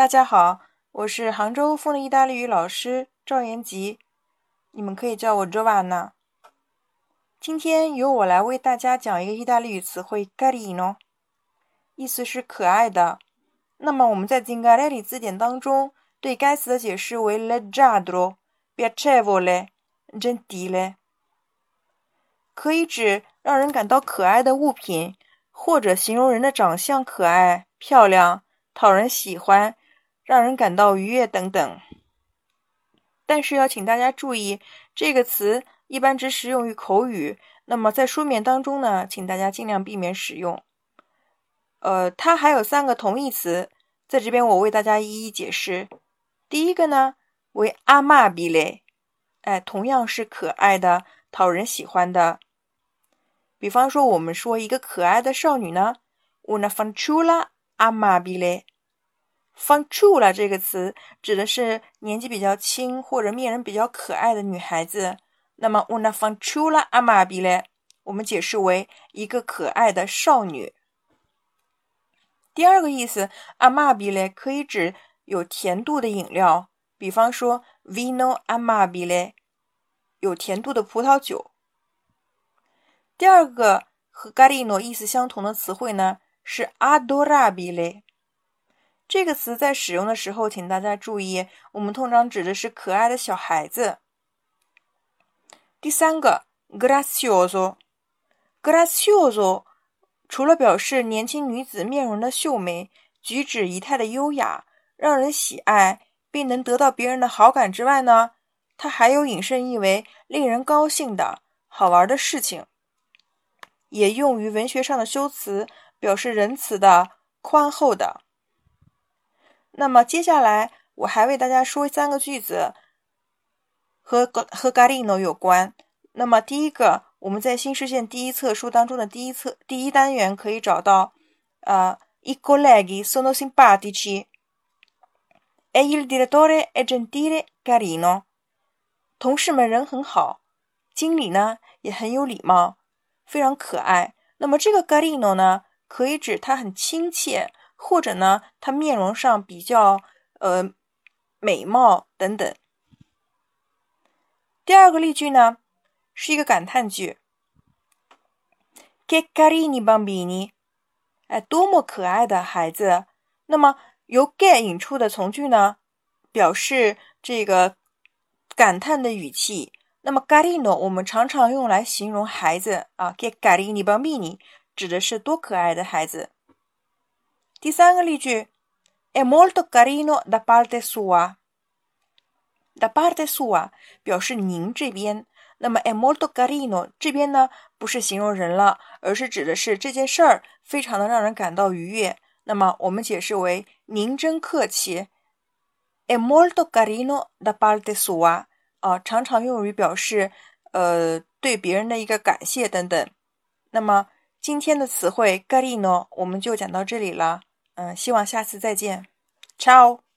大家好，我是杭州风的意大利语老师赵延吉，你们可以叫我 Jovanna。今天由我来为大家讲一个意大利语词汇 “carino”，意思是可爱的。那么我们在 Zingarelli 字典当中对该词的解释为 “leggiadro”、“piacevole”、“gentile”，可以指让人感到可爱的物品，或者形容人的长相可爱、漂亮、讨人喜欢。让人感到愉悦等等，但是要请大家注意，这个词一般只适用于口语。那么在书面当中呢，请大家尽量避免使用。呃，它还有三个同义词，在这边我为大家一一解释。第一个呢为阿玛比雷，哎，同样是可爱的、讨人喜欢的。比方说，我们说一个可爱的少女呢，una fanciulla amabile。Fancula 这个词指的是年纪比较轻或者面容比较可爱的女孩子。那么，una fancula amabile，我们解释为一个可爱的少女。第二个意思，amabile 可以指有甜度的饮料，比方说 vino amabile，有甜度的葡萄酒。第二个和 Garino 意思相同的词汇呢，是 adorabile。这个词在使用的时候，请大家注意，我们通常指的是可爱的小孩子。第三个，gracioso，gracioso，除了表示年轻女子面容的秀美、举止仪态的优雅、让人喜爱，并能得到别人的好感之外呢，它还有引申意为令人高兴的好玩的事情，也用于文学上的修辞，表示仁慈的、宽厚的。那么接下来我还为大家说三个句子，和和 Garino 有关。那么第一个，我们在新视线第一册书当中的第一册第一单元可以找到，呃，I colleghi sono simpatici e il direttore è gentile Garino。同事们人很好，经理呢也很有礼貌，非常可爱。那么这个 Garino 呢，可以指他很亲切。或者呢，他面容上比较呃美貌等等。第二个例句呢，是一个感叹句，Che carini bambini，哎，多么可爱的孩子。那么由 get 引出的从句呢，表示这个感叹的语气。那么 carino 我们常常用来形容孩子啊，Che carini bambini 指的是多可爱的孩子。第三个例句，è molto carino da parte sua。da parte sua 表示您这边，那么 è molto carino 这边呢不是形容人了，而是指的是这件事儿非常的让人感到愉悦。那么我们解释为您真客气。è molto carino da parte sua 啊，常常用于表示呃对别人的一个感谢等等。那么今天的词汇 carino 我们就讲到这里了。嗯，希望下次再见，ciao。